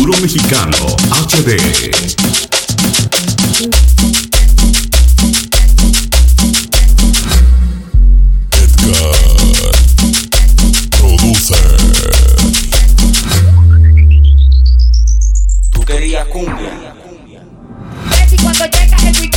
Puro Mexicano HD. Tú querías cumbia. Betty cuando llega el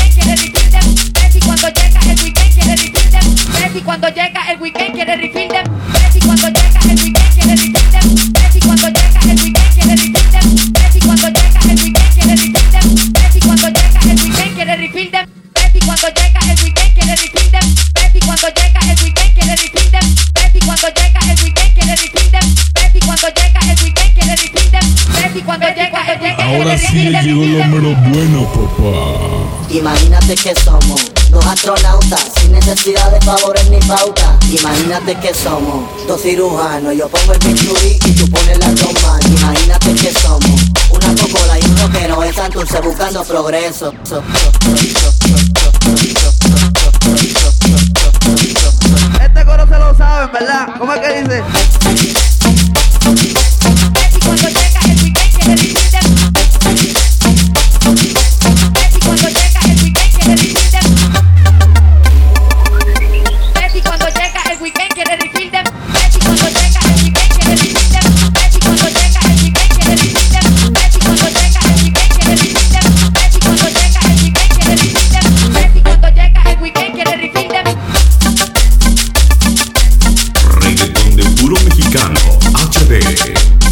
cuando llega el weekend quiere refill them. Betty cuando llega el weekend quiere them. Betty cuando llega el weekend quiere them. Betty cuando llega el weekend quiere them. Betty cuando llega el weekend Ahora sí llegó lo mero bueno, papá. Imagínate que somos dos astronautas sin necesidad de favores ni pauta. Imagínate que somos dos cirujanos. Yo pongo el bisturí y tú pones la toma. Imagínate que somos una cocola y un rockero en Santurce buscando progreso. So- so- so- so- Go. Verano HD.